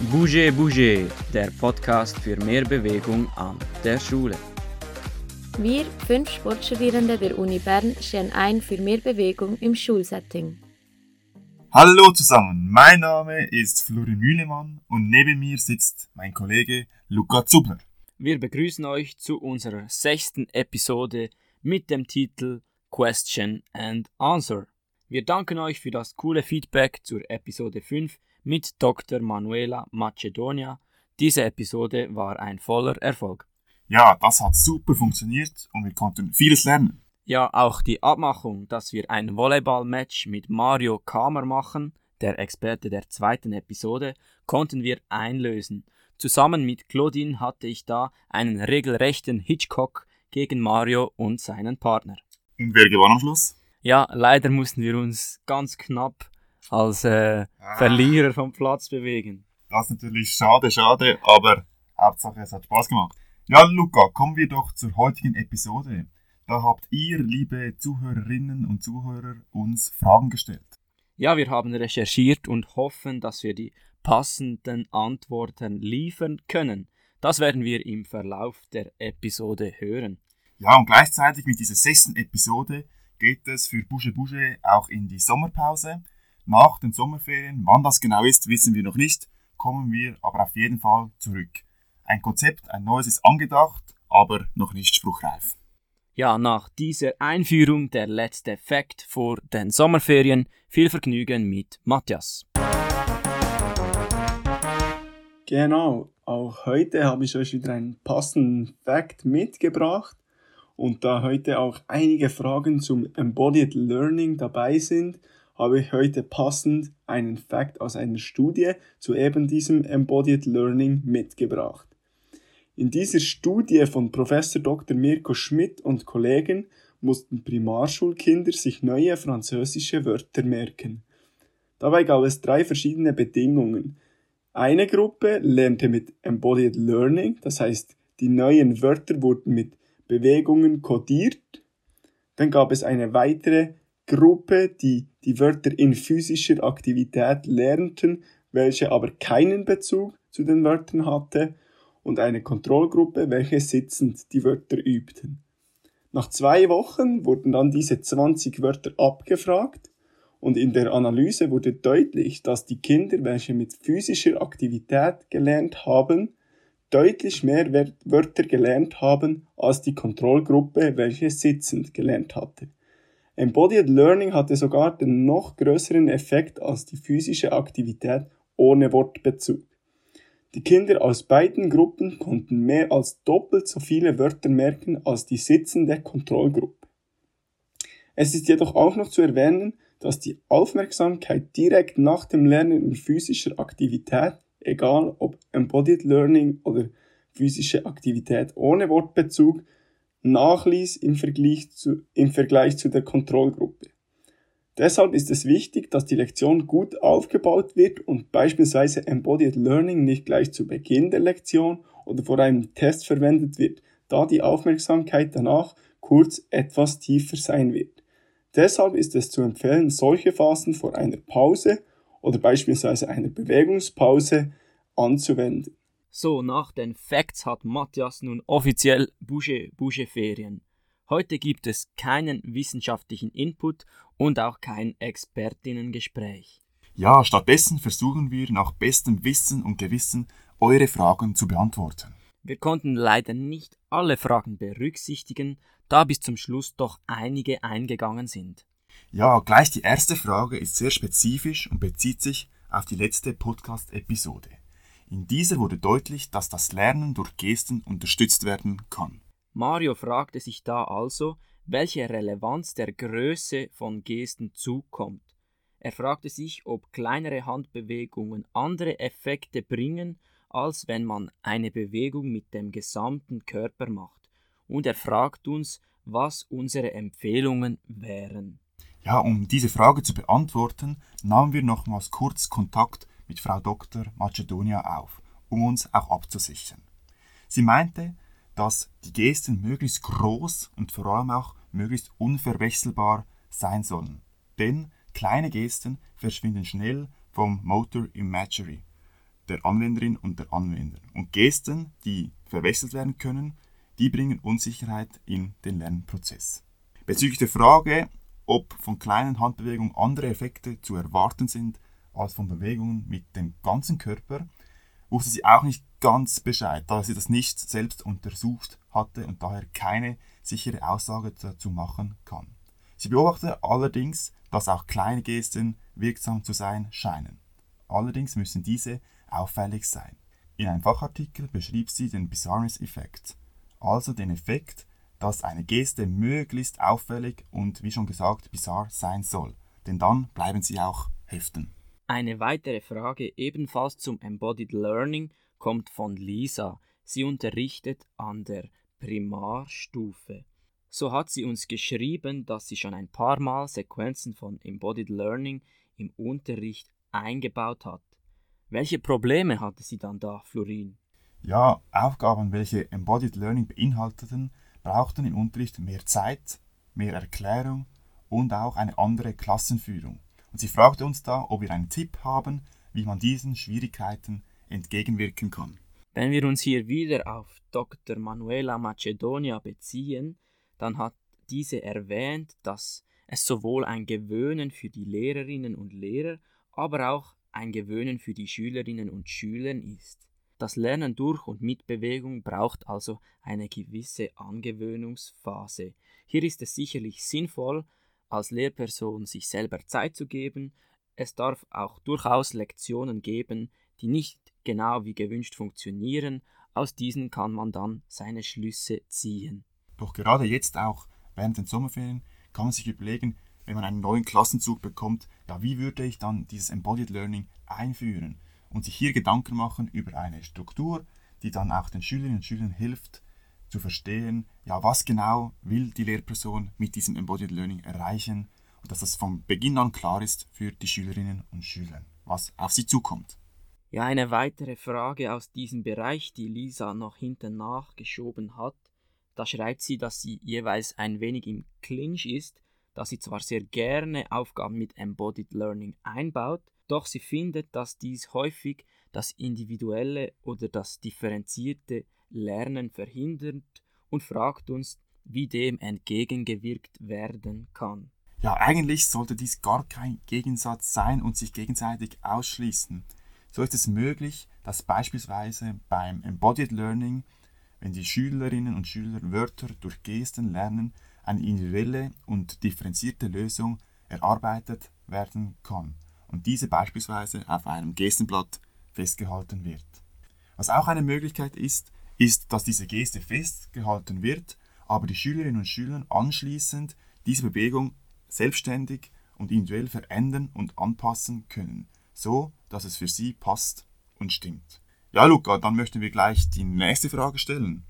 Bouge Bouge, der Podcast für mehr Bewegung an der Schule. Wir, fünf Sportstudierende der Uni Bern, stehen ein für mehr Bewegung im Schulsetting. Hallo zusammen, mein Name ist Florin Mühlemann und neben mir sitzt mein Kollege Luca Zubler. Wir begrüßen euch zu unserer sechsten Episode mit dem Titel Question and Answer. Wir danken euch für das coole Feedback zur Episode 5 mit Dr. Manuela Macedonia. Diese Episode war ein voller Erfolg. Ja, das hat super funktioniert und wir konnten vieles lernen. Ja, auch die Abmachung, dass wir ein Volleyball-Match mit Mario Kamer machen, der Experte der zweiten Episode, konnten wir einlösen. Zusammen mit Claudine hatte ich da einen regelrechten Hitchcock gegen Mario und seinen Partner. Und wer gewann am Schluss? Ja, leider mussten wir uns ganz knapp als äh, ah. Verlierer vom Platz bewegen. Das ist natürlich schade, schade, aber Hauptsache es hat Spaß gemacht. Ja, Luca, kommen wir doch zur heutigen Episode. Da habt ihr, liebe Zuhörerinnen und Zuhörer, uns Fragen gestellt. Ja, wir haben recherchiert und hoffen, dass wir die passenden Antworten liefern können. Das werden wir im Verlauf der Episode hören. Ja, und gleichzeitig mit dieser sechsten Episode geht es für Bouge Bouge auch in die Sommerpause nach den Sommerferien. Wann das genau ist, wissen wir noch nicht, kommen wir aber auf jeden Fall zurück. Ein Konzept, ein neues ist angedacht, aber noch nicht spruchreif. Ja, nach dieser Einführung der letzte Fakt vor den Sommerferien. Viel Vergnügen mit Matthias. Genau, auch heute habe ich euch wieder einen passenden Fakt mitgebracht. Und da heute auch einige Fragen zum Embodied Learning dabei sind, habe ich heute passend einen Fact aus einer Studie zu eben diesem Embodied Learning mitgebracht. In dieser Studie von Professor Dr. Mirko Schmidt und Kollegen mussten Primarschulkinder sich neue französische Wörter merken. Dabei gab es drei verschiedene Bedingungen. Eine Gruppe lernte mit Embodied Learning, das heißt, die neuen Wörter wurden mit Bewegungen kodiert. Dann gab es eine weitere Gruppe, die die Wörter in physischer Aktivität lernten, welche aber keinen Bezug zu den Wörtern hatte, und eine Kontrollgruppe, welche sitzend die Wörter übten. Nach zwei Wochen wurden dann diese 20 Wörter abgefragt und in der Analyse wurde deutlich, dass die Kinder, welche mit physischer Aktivität gelernt haben, deutlich mehr Wörter gelernt haben als die Kontrollgruppe, welche sitzend gelernt hatte. Embodied Learning hatte sogar den noch größeren Effekt als die physische Aktivität ohne Wortbezug. Die Kinder aus beiden Gruppen konnten mehr als doppelt so viele Wörter merken als die sitzende Kontrollgruppe. Es ist jedoch auch noch zu erwähnen, dass die Aufmerksamkeit direkt nach dem Lernen in physischer Aktivität, egal ob Embodied Learning oder physische Aktivität ohne Wortbezug, nachließ im Vergleich zu, im Vergleich zu der Kontrollgruppe. Deshalb ist es wichtig, dass die Lektion gut aufgebaut wird und beispielsweise Embodied Learning nicht gleich zu Beginn der Lektion oder vor einem Test verwendet wird, da die Aufmerksamkeit danach kurz etwas tiefer sein wird. Deshalb ist es zu empfehlen, solche Phasen vor einer Pause oder beispielsweise einer Bewegungspause anzuwenden. So, nach den Facts hat Matthias nun offiziell Bouge Bouge Ferien. Heute gibt es keinen wissenschaftlichen Input und auch kein Expertinnengespräch. Ja, stattdessen versuchen wir nach bestem Wissen und Gewissen eure Fragen zu beantworten. Wir konnten leider nicht alle Fragen berücksichtigen, da bis zum Schluss doch einige eingegangen sind. Ja, gleich die erste Frage ist sehr spezifisch und bezieht sich auf die letzte Podcast-Episode. In dieser wurde deutlich, dass das Lernen durch Gesten unterstützt werden kann. Mario fragte sich da also, welche Relevanz der Größe von Gesten zukommt. Er fragte sich, ob kleinere Handbewegungen andere Effekte bringen, als wenn man eine Bewegung mit dem gesamten Körper macht. Und er fragt uns, was unsere Empfehlungen wären. Ja, um diese Frage zu beantworten, nahmen wir nochmals kurz Kontakt mit Frau Dr. Macedonia auf, um uns auch abzusichern. Sie meinte, dass die Gesten möglichst groß und vor allem auch möglichst unverwechselbar sein sollen. Denn kleine Gesten verschwinden schnell vom Motor Imagery. der Anwenderin und der Anwender. Und Gesten, die verwechselt werden können, die bringen Unsicherheit in den Lernprozess. Bezüglich der Frage, ob von kleinen Handbewegungen andere Effekte zu erwarten sind als von Bewegungen mit dem ganzen Körper, wusste sie auch nicht ganz Bescheid, da sie das nicht selbst untersucht hatte und daher keine sichere Aussage dazu machen kann. Sie beobachtete allerdings, dass auch kleine Gesten wirksam zu sein scheinen. Allerdings müssen diese auffällig sein. In einem Fachartikel beschrieb sie den Bizarreness-Effekt, also den Effekt, dass eine Geste möglichst auffällig und wie schon gesagt bizarr sein soll, denn dann bleiben sie auch heften. Eine weitere Frage ebenfalls zum Embodied Learning kommt von Lisa. Sie unterrichtet an der Primarstufe. So hat sie uns geschrieben, dass sie schon ein paar Mal Sequenzen von Embodied Learning im Unterricht eingebaut hat. Welche Probleme hatte sie dann da, Florin? Ja, Aufgaben, welche Embodied Learning beinhalteten, brauchten im Unterricht mehr Zeit, mehr Erklärung und auch eine andere Klassenführung. Und sie fragte uns da, ob wir einen Tipp haben, wie man diesen Schwierigkeiten entgegenwirken kann. Wenn wir uns hier wieder auf Dr. Manuela Macedonia beziehen, dann hat diese erwähnt, dass es sowohl ein Gewöhnen für die Lehrerinnen und Lehrer, aber auch ein Gewöhnen für die Schülerinnen und Schüler ist. Das Lernen durch und mit Bewegung braucht also eine gewisse Angewöhnungsphase. Hier ist es sicherlich sinnvoll, als Lehrperson sich selber Zeit zu geben. Es darf auch durchaus Lektionen geben, die nicht genau wie gewünscht funktionieren. Aus diesen kann man dann seine Schlüsse ziehen. Doch gerade jetzt auch während den Sommerferien kann man sich überlegen, wenn man einen neuen Klassenzug bekommt, ja, wie würde ich dann dieses Embodied Learning einführen und sich hier Gedanken machen über eine Struktur, die dann auch den Schülerinnen und Schülern hilft, zu verstehen, ja, was genau will die Lehrperson mit diesem Embodied Learning erreichen und dass das von Beginn an klar ist für die Schülerinnen und Schüler, was auf sie zukommt. Ja, eine weitere Frage aus diesem Bereich, die Lisa noch hinten nachgeschoben hat, da schreibt sie, dass sie jeweils ein wenig im Clinch ist, dass sie zwar sehr gerne Aufgaben mit Embodied Learning einbaut, doch sie findet, dass dies häufig das individuelle oder das differenzierte Lernen verhindert und fragt uns, wie dem entgegengewirkt werden kann. Ja, eigentlich sollte dies gar kein Gegensatz sein und sich gegenseitig ausschließen. So ist es möglich, dass beispielsweise beim Embodied Learning, wenn die Schülerinnen und Schüler Wörter durch Gesten lernen, eine individuelle und differenzierte Lösung erarbeitet werden kann und diese beispielsweise auf einem Gestenblatt festgehalten wird. Was auch eine Möglichkeit ist, ist, dass diese Geste festgehalten wird, aber die Schülerinnen und Schüler anschließend diese Bewegung selbstständig und individuell verändern und anpassen können, so dass es für sie passt und stimmt. Ja, Luca, dann möchten wir gleich die nächste Frage stellen.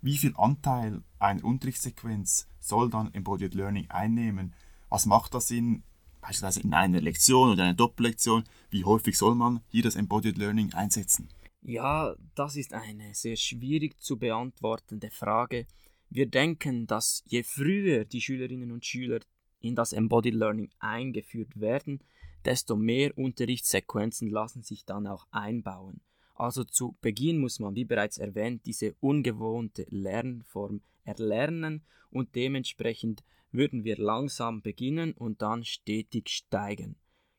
Wie viel Anteil einer Unterrichtssequenz soll dann Embodied Learning einnehmen? Was macht das in beispielsweise in einer Lektion oder einer Doppellektion? Wie häufig soll man hier das Embodied Learning einsetzen? Ja, das ist eine sehr schwierig zu beantwortende Frage. Wir denken, dass je früher die Schülerinnen und Schüler in das Embodied Learning eingeführt werden, desto mehr Unterrichtssequenzen lassen sich dann auch einbauen. Also zu Beginn muss man, wie bereits erwähnt, diese ungewohnte Lernform erlernen und dementsprechend würden wir langsam beginnen und dann stetig steigen.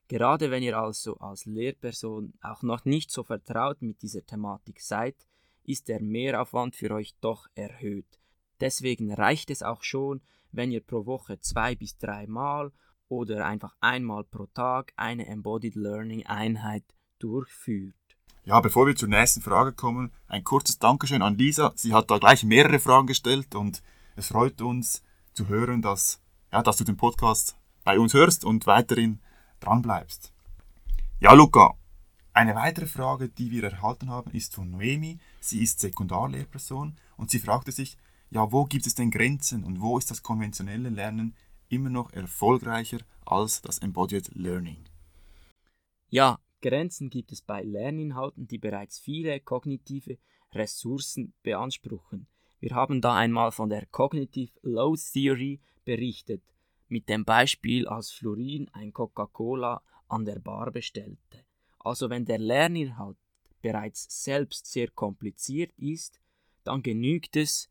Gerade wenn ihr also als Lehrperson auch noch nicht so vertraut mit dieser Thematik seid, ist der Mehraufwand für euch doch erhöht. Deswegen reicht es auch schon, wenn ihr pro Woche zwei bis drei Mal oder einfach einmal pro Tag eine Embodied Learning Einheit durchführt. Ja, bevor wir zur nächsten Frage kommen, ein kurzes Dankeschön an Lisa. Sie hat da gleich mehrere Fragen gestellt und es freut uns zu hören, dass, ja, dass du den Podcast bei uns hörst und weiterhin dranbleibst. Ja, Luca, eine weitere Frage, die wir erhalten haben, ist von Noemi. Sie ist Sekundarlehrperson und sie fragte sich, ja, wo gibt es denn Grenzen und wo ist das konventionelle Lernen immer noch erfolgreicher als das Embodied Learning? Ja, Grenzen gibt es bei Lerninhalten, die bereits viele kognitive Ressourcen beanspruchen. Wir haben da einmal von der Cognitive Load Theory berichtet mit dem Beispiel, als Florin ein Coca-Cola an der Bar bestellte. Also wenn der Lerninhalt bereits selbst sehr kompliziert ist, dann genügt es,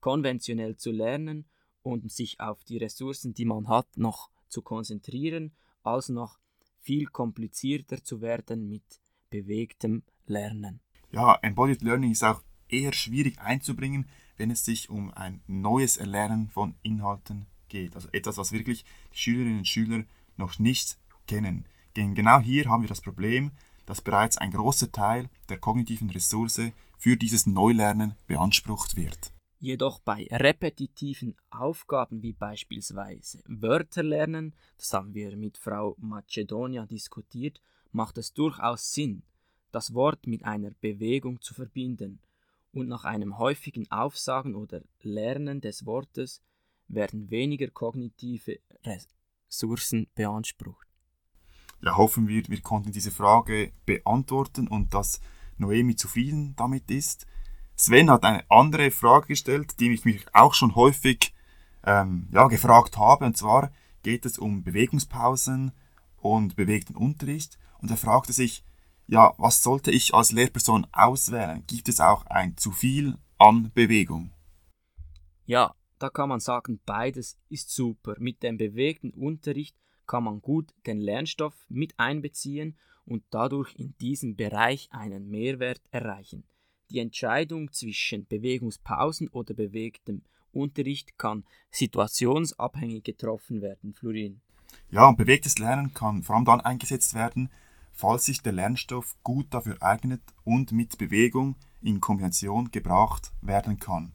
konventionell zu lernen und sich auf die Ressourcen, die man hat, noch zu konzentrieren, als noch viel komplizierter zu werden mit bewegtem Lernen. Ja, Embodied Learning ist auch eher schwierig einzubringen, wenn es sich um ein neues Erlernen von Inhalten geht. Also etwas, was wirklich die Schülerinnen und Schüler noch nicht kennen. Denn genau hier haben wir das Problem, dass bereits ein großer Teil der kognitiven Ressource für dieses Neulernen beansprucht wird. Jedoch bei repetitiven Aufgaben wie beispielsweise Wörter lernen, das haben wir mit Frau Macedonia diskutiert, macht es durchaus Sinn, das Wort mit einer Bewegung zu verbinden, und nach einem häufigen Aufsagen oder Lernen des Wortes werden weniger kognitive Ressourcen beansprucht. Ja, hoffen wir, wir konnten diese Frage beantworten und dass Noemi zufrieden damit ist. Sven hat eine andere Frage gestellt, die ich mich auch schon häufig ähm, ja, gefragt habe. Und zwar geht es um Bewegungspausen und bewegten Unterricht. Und er fragte sich, ja, was sollte ich als Lehrperson auswählen? Gibt es auch ein zu viel an Bewegung? Ja, da kann man sagen, beides ist super. Mit dem bewegten Unterricht kann man gut den Lernstoff mit einbeziehen und dadurch in diesem Bereich einen Mehrwert erreichen. Die Entscheidung zwischen Bewegungspausen oder bewegtem Unterricht kann situationsabhängig getroffen werden, Florin. Ja, und bewegtes Lernen kann vor allem dann eingesetzt werden, falls sich der Lernstoff gut dafür eignet und mit Bewegung in Kombination gebracht werden kann.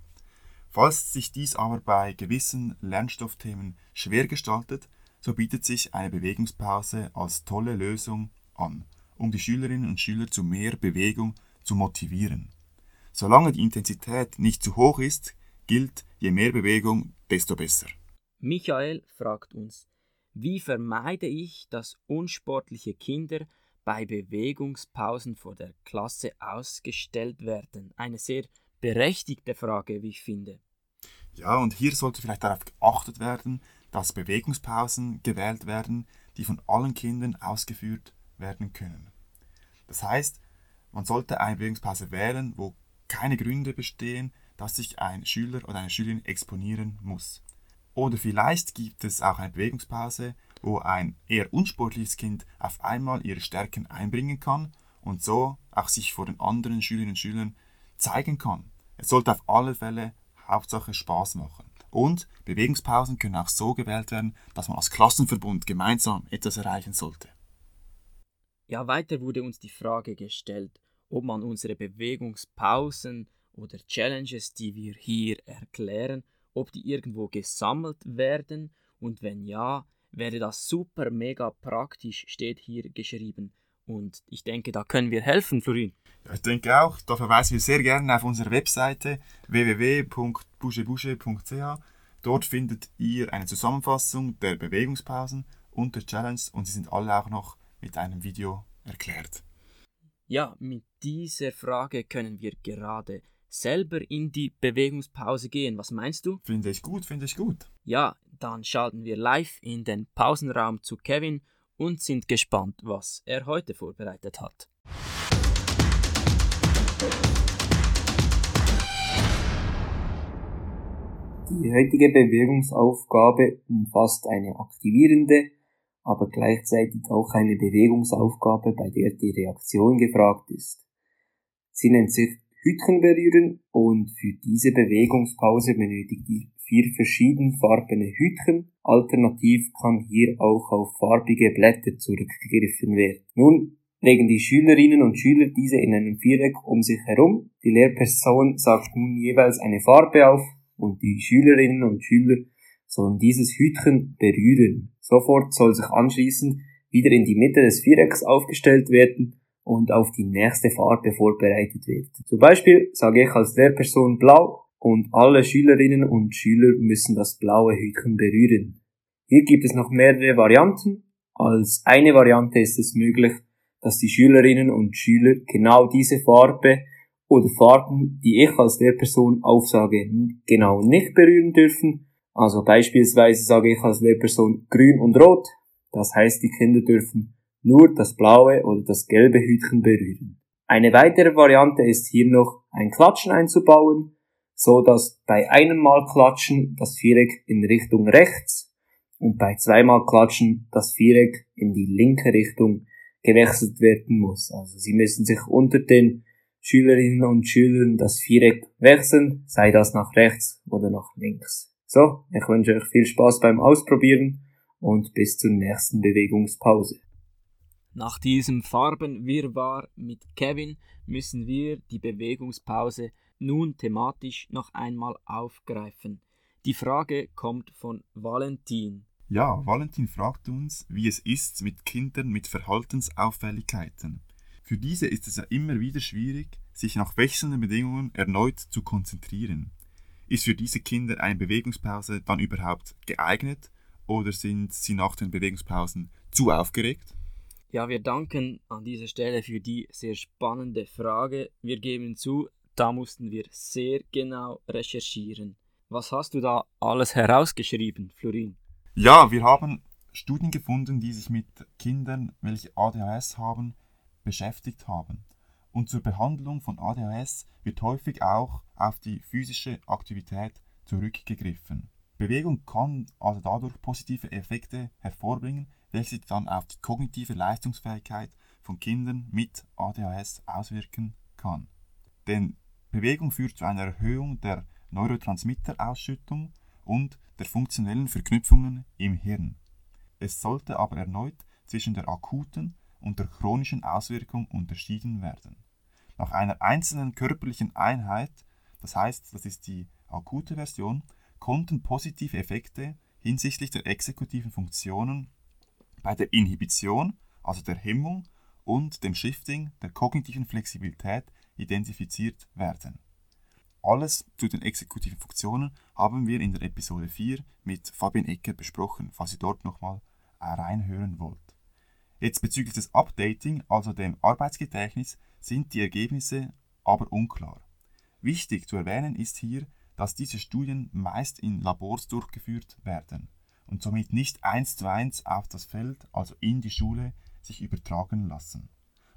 Falls sich dies aber bei gewissen Lernstoffthemen schwer gestaltet, so bietet sich eine Bewegungspause als tolle Lösung an, um die Schülerinnen und Schüler zu mehr Bewegung zu motivieren. Solange die Intensität nicht zu hoch ist, gilt, je mehr Bewegung, desto besser. Michael fragt uns, wie vermeide ich, dass unsportliche Kinder bei Bewegungspausen vor der Klasse ausgestellt werden? Eine sehr berechtigte Frage, wie ich finde. Ja, und hier sollte vielleicht darauf geachtet werden, dass Bewegungspausen gewählt werden, die von allen Kindern ausgeführt werden können. Das heißt, man sollte eine Bewegungspause wählen, wo keine Gründe bestehen, dass sich ein Schüler oder eine Schülerin exponieren muss. Oder vielleicht gibt es auch eine Bewegungspause, wo ein eher unsportliches Kind auf einmal ihre Stärken einbringen kann und so auch sich vor den anderen Schülerinnen und Schülern zeigen kann. Es sollte auf alle Fälle Hauptsache Spaß machen. Und Bewegungspausen können auch so gewählt werden, dass man als Klassenverbund gemeinsam etwas erreichen sollte. Ja, weiter wurde uns die Frage gestellt, ob man unsere Bewegungspausen oder Challenges, die wir hier erklären, ob die irgendwo gesammelt werden und wenn ja, wäre das super mega praktisch, steht hier geschrieben. Und ich denke, da können wir helfen, Florin. Ja, ich denke auch. Da verweisen wir sehr gerne auf unsere Webseite www.bougebouge.ch. Dort findet ihr eine Zusammenfassung der Bewegungspausen und der Challenge und sie sind alle auch noch mit einem Video erklärt. Ja, mit dieser Frage können wir gerade selber in die Bewegungspause gehen. Was meinst du? Finde ich gut, finde ich gut. Ja, dann schalten wir live in den Pausenraum zu Kevin und sind gespannt, was er heute vorbereitet hat. Die heutige Bewegungsaufgabe umfasst eine aktivierende, aber gleichzeitig auch eine Bewegungsaufgabe, bei der die Reaktion gefragt ist. Sie nennt sich Hütchen berühren und für diese Bewegungspause benötigt ihr vier verschiedenfarbene Hütchen. Alternativ kann hier auch auf farbige Blätter zurückgegriffen werden. Nun legen die Schülerinnen und Schüler diese in einem Viereck um sich herum. Die Lehrperson sagt nun jeweils eine Farbe auf und die Schülerinnen und Schüler sollen dieses Hütchen berühren. Sofort soll sich anschließend wieder in die Mitte des Vierecks aufgestellt werden und auf die nächste Farbe vorbereitet wird. Zum Beispiel sage ich als Lehrperson blau und alle Schülerinnen und Schüler müssen das blaue Hütchen berühren. Hier gibt es noch mehrere Varianten. Als eine Variante ist es möglich, dass die Schülerinnen und Schüler genau diese Farbe oder Farben, die ich als Lehrperson aufsage, genau nicht berühren dürfen. Also beispielsweise sage ich als Lehrperson grün und rot. Das heißt, die Kinder dürfen nur das blaue oder das gelbe Hütchen berühren. Eine weitere Variante ist hier noch ein Klatschen einzubauen, so dass bei einem Mal Klatschen das Viereck in Richtung rechts und bei zweimal Klatschen das Viereck in die linke Richtung gewechselt werden muss. Also Sie müssen sich unter den Schülerinnen und Schülern das Viereck wechseln, sei das nach rechts oder nach links. So, ich wünsche euch viel Spaß beim Ausprobieren und bis zur nächsten Bewegungspause. Nach diesem Farbenwirrwarr mit Kevin müssen wir die Bewegungspause nun thematisch noch einmal aufgreifen. Die Frage kommt von Valentin. Ja, Valentin fragt uns, wie es ist mit Kindern mit Verhaltensauffälligkeiten. Für diese ist es ja immer wieder schwierig, sich nach wechselnden Bedingungen erneut zu konzentrieren. Ist für diese Kinder eine Bewegungspause dann überhaupt geeignet oder sind sie nach den Bewegungspausen zu aufgeregt? Ja, wir danken an dieser Stelle für die sehr spannende Frage. Wir geben zu, da mussten wir sehr genau recherchieren. Was hast du da alles herausgeschrieben, Florin? Ja, wir haben Studien gefunden, die sich mit Kindern, welche ADHS haben, beschäftigt haben. Und zur Behandlung von ADHS wird häufig auch auf die physische Aktivität zurückgegriffen. Bewegung kann also dadurch positive Effekte hervorbringen, welche sich dann auf die kognitive Leistungsfähigkeit von Kindern mit ADHS auswirken kann. Denn Bewegung führt zu einer Erhöhung der Neurotransmitterausschüttung und der funktionellen Verknüpfungen im Hirn. Es sollte aber erneut zwischen der akuten und der chronischen Auswirkung unterschieden werden. Nach einer einzelnen körperlichen Einheit, das heißt, das ist die akute Version, konnten positive Effekte hinsichtlich der exekutiven Funktionen bei der Inhibition, also der Hemmung, und dem Shifting der kognitiven Flexibilität identifiziert werden. Alles zu den exekutiven Funktionen haben wir in der Episode 4 mit Fabian Ecker besprochen, falls ihr dort nochmal reinhören wollt. Jetzt bezüglich des Updating, also dem Arbeitsgedächtnis, sind die Ergebnisse aber unklar. Wichtig zu erwähnen ist hier, dass diese Studien meist in Labors durchgeführt werden und somit nicht eins zu eins auf das Feld, also in die Schule, sich übertragen lassen.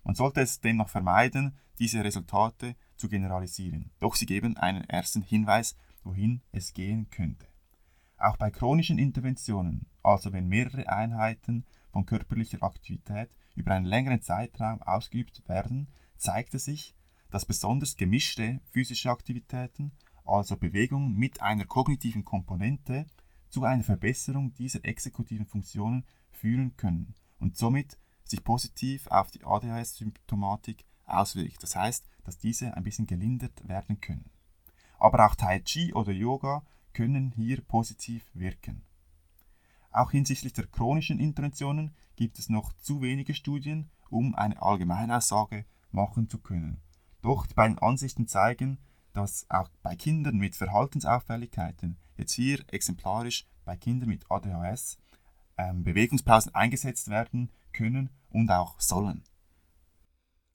Man sollte es demnach vermeiden, diese Resultate zu generalisieren, doch sie geben einen ersten Hinweis, wohin es gehen könnte. Auch bei chronischen Interventionen, also wenn mehrere Einheiten von körperlicher Aktivität über einen längeren Zeitraum ausgeübt werden, zeigte sich, dass besonders gemischte physische Aktivitäten, also Bewegungen mit einer kognitiven Komponente, zu einer Verbesserung dieser exekutiven Funktionen führen können und somit sich positiv auf die ADHS-Symptomatik auswirkt. Das heißt, dass diese ein bisschen gelindert werden können. Aber auch Tai Chi oder Yoga können hier positiv wirken. Auch hinsichtlich der chronischen Interventionen gibt es noch zu wenige Studien, um eine Allgemeinaussage machen zu können. Doch die beiden Ansichten zeigen, dass auch bei Kindern mit Verhaltensauffälligkeiten, jetzt hier exemplarisch bei Kindern mit ADHS, ähm, Bewegungspausen eingesetzt werden können und auch sollen.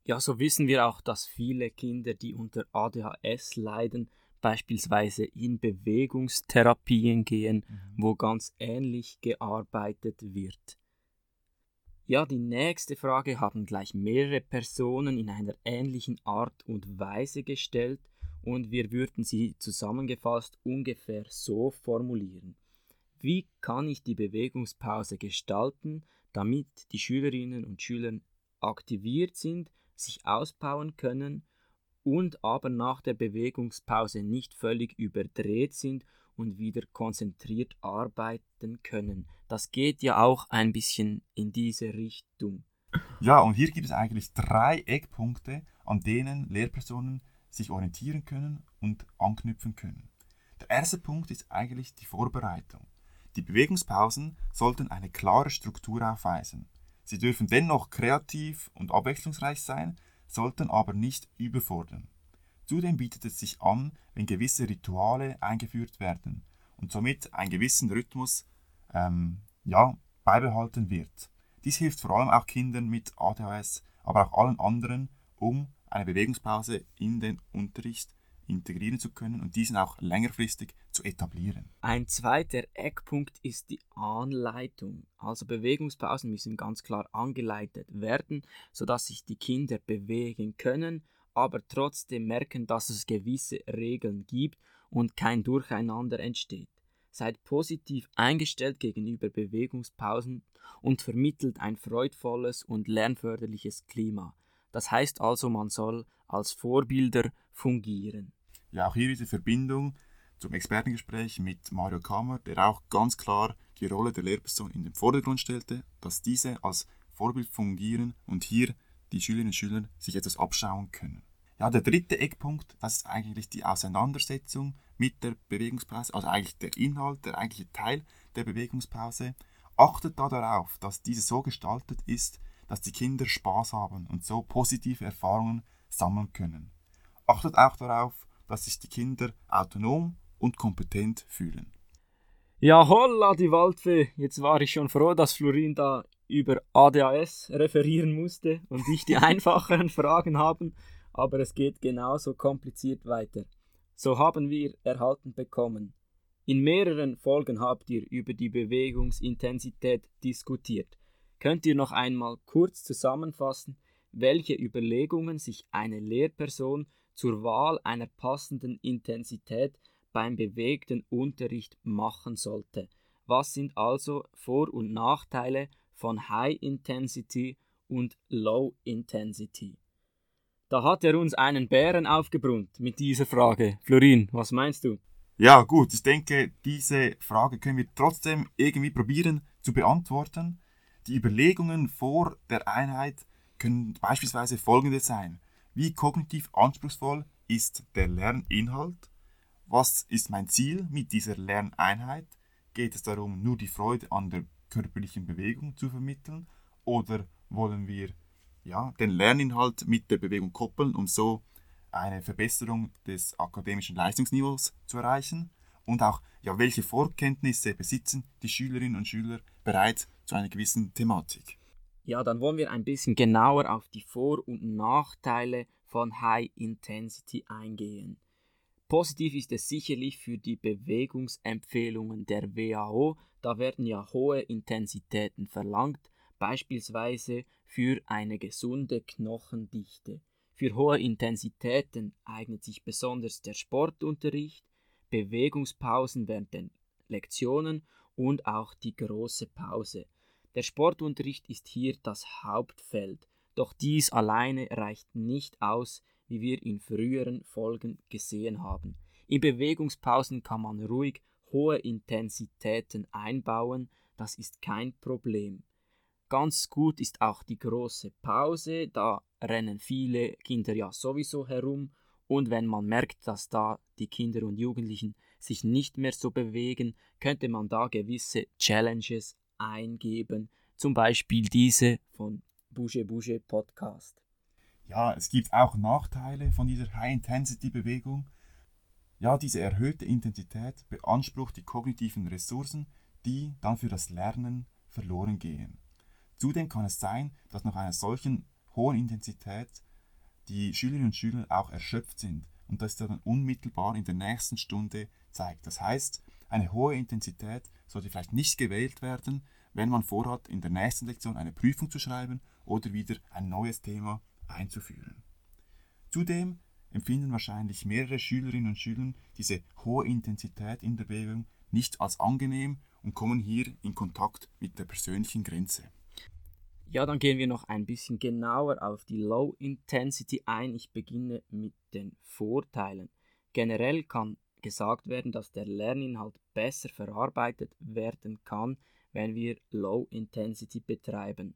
Ja, so wissen wir auch, dass viele Kinder, die unter ADHS leiden, beispielsweise in Bewegungstherapien gehen, mhm. wo ganz ähnlich gearbeitet wird. Ja, die nächste Frage haben gleich mehrere Personen in einer ähnlichen Art und Weise gestellt und wir würden sie zusammengefasst ungefähr so formulieren. Wie kann ich die Bewegungspause gestalten, damit die Schülerinnen und Schüler aktiviert sind, sich ausbauen können und aber nach der Bewegungspause nicht völlig überdreht sind und wieder konzentriert arbeiten können. Das geht ja auch ein bisschen in diese Richtung. Ja, und hier gibt es eigentlich drei Eckpunkte, an denen Lehrpersonen sich orientieren können und anknüpfen können. Der erste Punkt ist eigentlich die Vorbereitung. Die Bewegungspausen sollten eine klare Struktur aufweisen. Sie dürfen dennoch kreativ und abwechslungsreich sein, sollten aber nicht überfordern. Zudem bietet es sich an, wenn gewisse Rituale eingeführt werden und somit ein gewissen Rhythmus ähm, ja, beibehalten wird. Dies hilft vor allem auch Kindern mit ADHS, aber auch allen anderen, um eine Bewegungspause in den Unterricht integrieren zu können und diesen auch längerfristig zu etablieren. Ein zweiter Eckpunkt ist die Anleitung. Also Bewegungspausen müssen ganz klar angeleitet werden, sodass sich die Kinder bewegen können, aber trotzdem merken, dass es gewisse Regeln gibt und kein Durcheinander entsteht. Seid positiv eingestellt gegenüber Bewegungspausen und vermittelt ein freudvolles und lernförderliches Klima. Das heißt also, man soll als Vorbilder fungieren. Ja, auch hier diese Verbindung zum Expertengespräch mit Mario Kammer, der auch ganz klar die Rolle der Lehrperson in den Vordergrund stellte, dass diese als Vorbild fungieren und hier die Schülerinnen und Schüler sich etwas abschauen können. Ja, der dritte Eckpunkt, das ist eigentlich die Auseinandersetzung mit der Bewegungspause, also eigentlich der Inhalt, der eigentliche Teil der Bewegungspause. Achtet da darauf, dass diese so gestaltet ist, dass die Kinder Spaß haben und so positive Erfahrungen sammeln können. Achtet auch darauf, dass sich die Kinder autonom und kompetent fühlen. Ja, holla, die Waldfee. Jetzt war ich schon froh, dass Florin da über ADHS referieren musste und ich die einfacheren Fragen haben, aber es geht genauso kompliziert weiter. So haben wir erhalten bekommen. In mehreren Folgen habt ihr über die Bewegungsintensität diskutiert. Könnt ihr noch einmal kurz zusammenfassen, welche Überlegungen sich eine Lehrperson zur Wahl einer passenden Intensität beim bewegten Unterricht machen sollte. Was sind also Vor- und Nachteile von High Intensity und Low Intensity? Da hat er uns einen Bären aufgebrummt mit dieser Frage. Florin, was meinst du? Ja, gut, ich denke, diese Frage können wir trotzdem irgendwie probieren zu beantworten. Die Überlegungen vor der Einheit können beispielsweise folgende sein. Wie kognitiv anspruchsvoll ist der Lerninhalt? Was ist mein Ziel mit dieser Lerneinheit? Geht es darum, nur die Freude an der körperlichen Bewegung zu vermitteln? Oder wollen wir ja, den Lerninhalt mit der Bewegung koppeln, um so eine Verbesserung des akademischen Leistungsniveaus zu erreichen? Und auch, ja, welche Vorkenntnisse besitzen die Schülerinnen und Schüler bereits zu einer gewissen Thematik? Ja, dann wollen wir ein bisschen genauer auf die Vor- und Nachteile von High Intensity eingehen. Positiv ist es sicherlich für die Bewegungsempfehlungen der WHO, da werden ja hohe Intensitäten verlangt, beispielsweise für eine gesunde Knochendichte. Für hohe Intensitäten eignet sich besonders der Sportunterricht, Bewegungspausen während den Lektionen und auch die große Pause. Der Sportunterricht ist hier das Hauptfeld, doch dies alleine reicht nicht aus, wie wir in früheren Folgen gesehen haben. In Bewegungspausen kann man ruhig hohe Intensitäten einbauen, das ist kein Problem. Ganz gut ist auch die große Pause, da rennen viele Kinder ja sowieso herum und wenn man merkt, dass da die Kinder und Jugendlichen sich nicht mehr so bewegen, könnte man da gewisse Challenges eingeben, zum Beispiel diese von Bouge Bouge Podcast. Ja, es gibt auch Nachteile von dieser High-Intensity-Bewegung. Ja, diese erhöhte Intensität beansprucht die kognitiven Ressourcen, die dann für das Lernen verloren gehen. Zudem kann es sein, dass nach einer solchen hohen Intensität die Schülerinnen und Schüler auch erschöpft sind und das dann unmittelbar in der nächsten Stunde zeigt. Das heißt, eine hohe Intensität sollte vielleicht nicht gewählt werden, wenn man vorhat, in der nächsten Lektion eine Prüfung zu schreiben oder wieder ein neues Thema einzuführen. Zudem empfinden wahrscheinlich mehrere Schülerinnen und Schüler diese hohe Intensität in der Bewegung nicht als angenehm und kommen hier in Kontakt mit der persönlichen Grenze. Ja, dann gehen wir noch ein bisschen genauer auf die Low Intensity ein. Ich beginne mit den Vorteilen. Generell kann gesagt werden, dass der Lerninhalt besser verarbeitet werden kann, wenn wir Low Intensity betreiben.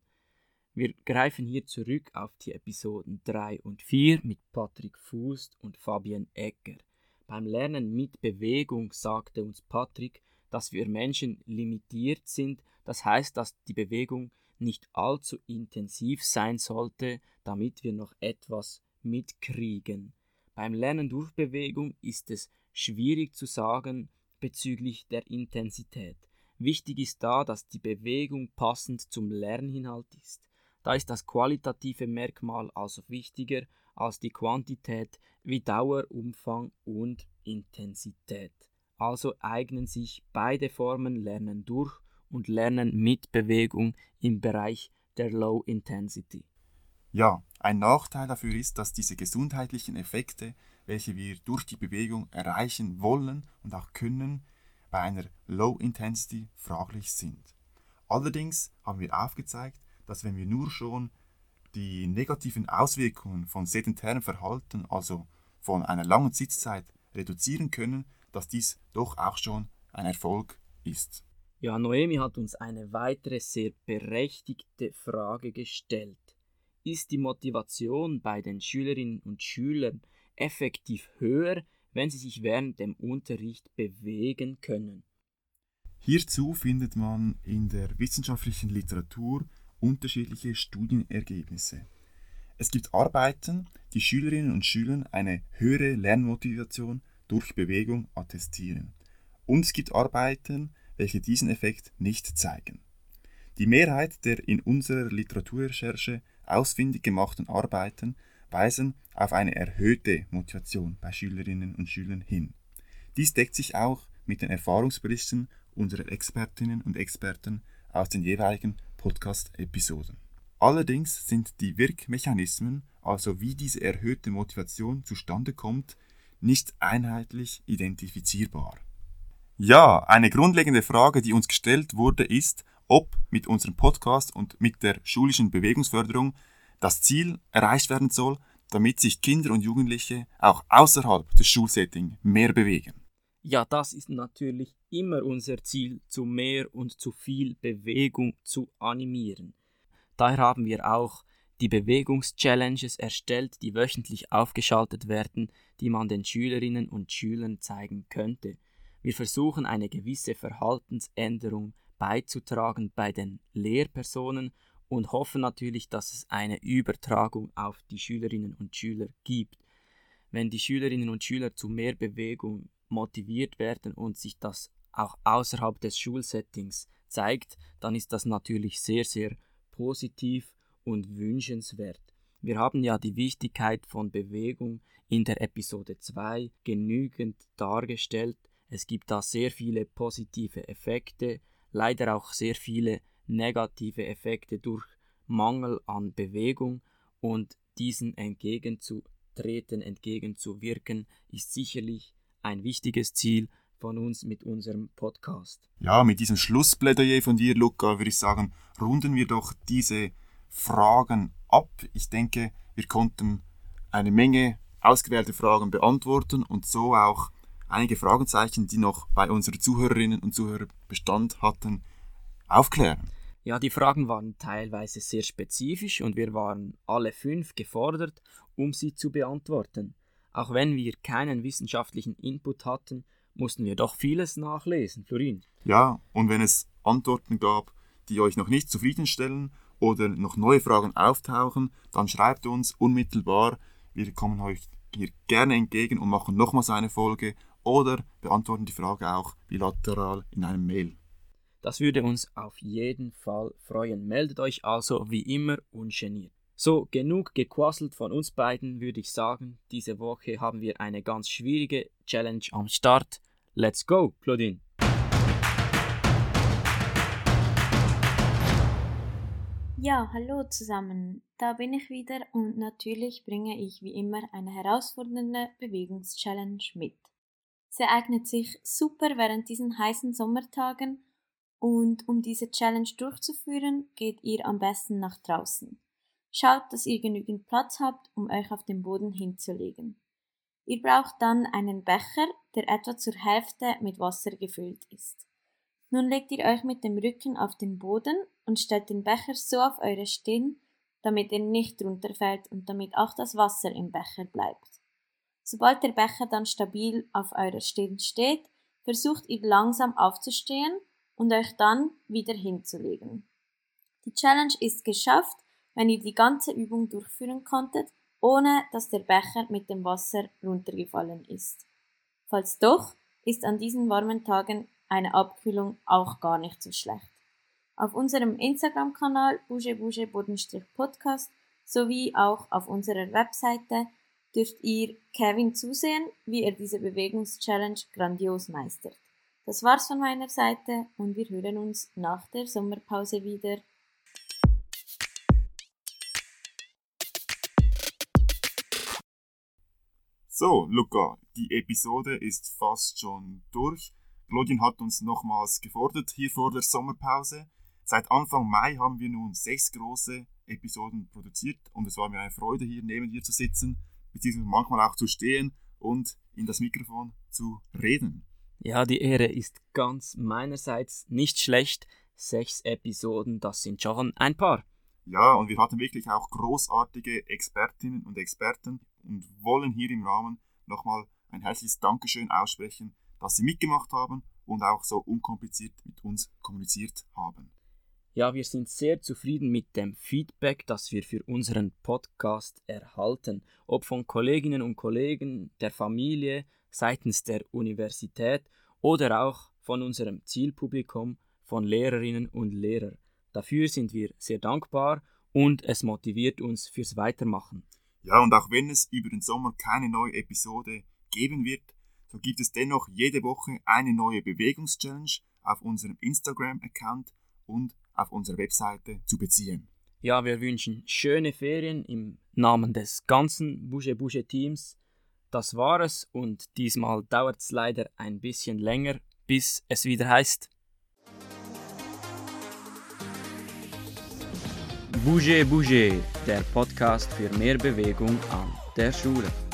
Wir greifen hier zurück auf die Episoden 3 und 4 mit Patrick Fußt und Fabian Egger. Beim Lernen mit Bewegung sagte uns Patrick, dass wir Menschen limitiert sind, das heißt, dass die Bewegung nicht allzu intensiv sein sollte, damit wir noch etwas mitkriegen. Beim Lernen durch Bewegung ist es schwierig zu sagen bezüglich der Intensität. Wichtig ist da, dass die Bewegung passend zum Lerninhalt ist. Da ist das qualitative Merkmal also wichtiger als die Quantität wie Dauer, Umfang und Intensität. Also eignen sich beide Formen Lernen durch und Lernen mit Bewegung im Bereich der Low Intensity. Ja, ein Nachteil dafür ist, dass diese gesundheitlichen Effekte, welche wir durch die Bewegung erreichen wollen und auch können, bei einer Low Intensity fraglich sind. Allerdings haben wir aufgezeigt, dass wenn wir nur schon die negativen Auswirkungen von sedentärem Verhalten, also von einer langen Sitzzeit, reduzieren können, dass dies doch auch schon ein Erfolg ist. Ja, Noemi hat uns eine weitere sehr berechtigte Frage gestellt. Ist die Motivation bei den Schülerinnen und Schülern effektiv höher, wenn sie sich während dem Unterricht bewegen können? Hierzu findet man in der wissenschaftlichen Literatur unterschiedliche Studienergebnisse. Es gibt Arbeiten, die Schülerinnen und Schülern eine höhere Lernmotivation durch Bewegung attestieren. Und es gibt Arbeiten, welche diesen Effekt nicht zeigen. Die Mehrheit der in unserer Literaturrecherche ausfindig gemachten Arbeiten weisen auf eine erhöhte Motivation bei Schülerinnen und Schülern hin. Dies deckt sich auch mit den Erfahrungsberichten unserer Expertinnen und Experten aus den jeweiligen Podcast-Episoden. Allerdings sind die Wirkmechanismen, also wie diese erhöhte Motivation zustande kommt, nicht einheitlich identifizierbar. Ja, eine grundlegende Frage, die uns gestellt wurde, ist, ob mit unserem Podcast und mit der schulischen Bewegungsförderung das Ziel erreicht werden soll, damit sich Kinder und Jugendliche auch außerhalb des Schulsettings mehr bewegen. Ja, das ist natürlich immer unser Ziel, zu mehr und zu viel Bewegung zu animieren. Daher haben wir auch die Bewegungschallenges erstellt, die wöchentlich aufgeschaltet werden, die man den Schülerinnen und Schülern zeigen könnte. Wir versuchen eine gewisse Verhaltensänderung beizutragen bei den Lehrpersonen und hoffen natürlich, dass es eine Übertragung auf die Schülerinnen und Schüler gibt. Wenn die Schülerinnen und Schüler zu mehr Bewegung motiviert werden und sich das auch außerhalb des Schulsettings zeigt, dann ist das natürlich sehr, sehr positiv und wünschenswert. Wir haben ja die Wichtigkeit von Bewegung in der Episode 2 genügend dargestellt. Es gibt da sehr viele positive Effekte, leider auch sehr viele negative Effekte durch Mangel an Bewegung und diesen entgegenzutreten, entgegenzuwirken, ist sicherlich ein wichtiges Ziel von uns mit unserem Podcast. Ja, mit diesem Schlussplädoyer von dir, Luca, würde ich sagen, runden wir doch diese Fragen ab. Ich denke, wir konnten eine Menge ausgewählte Fragen beantworten und so auch einige Fragezeichen, die noch bei unseren Zuhörerinnen und Zuhörern Bestand hatten, aufklären. Ja, die Fragen waren teilweise sehr spezifisch und wir waren alle fünf gefordert, um sie zu beantworten. Auch wenn wir keinen wissenschaftlichen Input hatten, mussten wir doch vieles nachlesen, Florin. Ja, und wenn es Antworten gab, die euch noch nicht zufriedenstellen oder noch neue Fragen auftauchen, dann schreibt uns unmittelbar. Wir kommen euch hier gerne entgegen und machen nochmals eine Folge oder beantworten die Frage auch bilateral in einem Mail. Das würde uns auf jeden Fall freuen. Meldet euch also wie immer ungeniert. So, genug gequasselt von uns beiden, würde ich sagen. Diese Woche haben wir eine ganz schwierige Challenge am Start. Let's go, Claudine! Ja, hallo zusammen. Da bin ich wieder und natürlich bringe ich wie immer eine herausfordernde Bewegungschallenge mit. Sie eignet sich super während diesen heißen Sommertagen und um diese Challenge durchzuführen, geht ihr am besten nach draußen. Schaut, dass ihr genügend Platz habt, um euch auf den Boden hinzulegen. Ihr braucht dann einen Becher, der etwa zur Hälfte mit Wasser gefüllt ist. Nun legt ihr euch mit dem Rücken auf den Boden und stellt den Becher so auf eure Stirn, damit er nicht runterfällt und damit auch das Wasser im Becher bleibt. Sobald der Becher dann stabil auf eurer Stirn steht, versucht ihr langsam aufzustehen und euch dann wieder hinzulegen. Die Challenge ist geschafft, wenn ihr die ganze Übung durchführen konntet, ohne dass der Becher mit dem Wasser runtergefallen ist. Falls doch, ist an diesen warmen Tagen eine Abkühlung auch gar nicht so schlecht. Auf unserem Instagram-Kanal bugebuje-podcast sowie auch auf unserer Webseite dürft ihr Kevin zusehen, wie er diese Bewegungschallenge grandios meistert. Das war's von meiner Seite und wir hören uns nach der Sommerpause wieder. So, Luca, die Episode ist fast schon durch. Claudine hat uns nochmals gefordert hier vor der Sommerpause. Seit Anfang Mai haben wir nun sechs große Episoden produziert und es war mir eine Freude, hier neben dir zu sitzen, beziehungsweise manchmal auch zu stehen und in das Mikrofon zu reden. Ja, die Ehre ist ganz meinerseits nicht schlecht. Sechs Episoden, das sind schon ein paar. Ja, und wir hatten wirklich auch großartige Expertinnen und Experten und wollen hier im Rahmen nochmal ein herzliches Dankeschön aussprechen, dass sie mitgemacht haben und auch so unkompliziert mit uns kommuniziert haben. Ja, wir sind sehr zufrieden mit dem Feedback, das wir für unseren Podcast erhalten, ob von Kolleginnen und Kollegen, der Familie, seitens der Universität oder auch von unserem Zielpublikum, von Lehrerinnen und Lehrern. Dafür sind wir sehr dankbar und es motiviert uns fürs Weitermachen. Ja, und auch wenn es über den Sommer keine neue Episode geben wird, so gibt es dennoch jede Woche eine neue Bewegungschallenge auf unserem Instagram-Account und auf unserer Webseite zu beziehen. Ja, wir wünschen schöne Ferien im Namen des ganzen Bouge Bouge Teams. Das war es und diesmal dauert es leider ein bisschen länger, bis es wieder heißt. Bouge Bouge, der Podcast für mehr Bewegung an der Schule.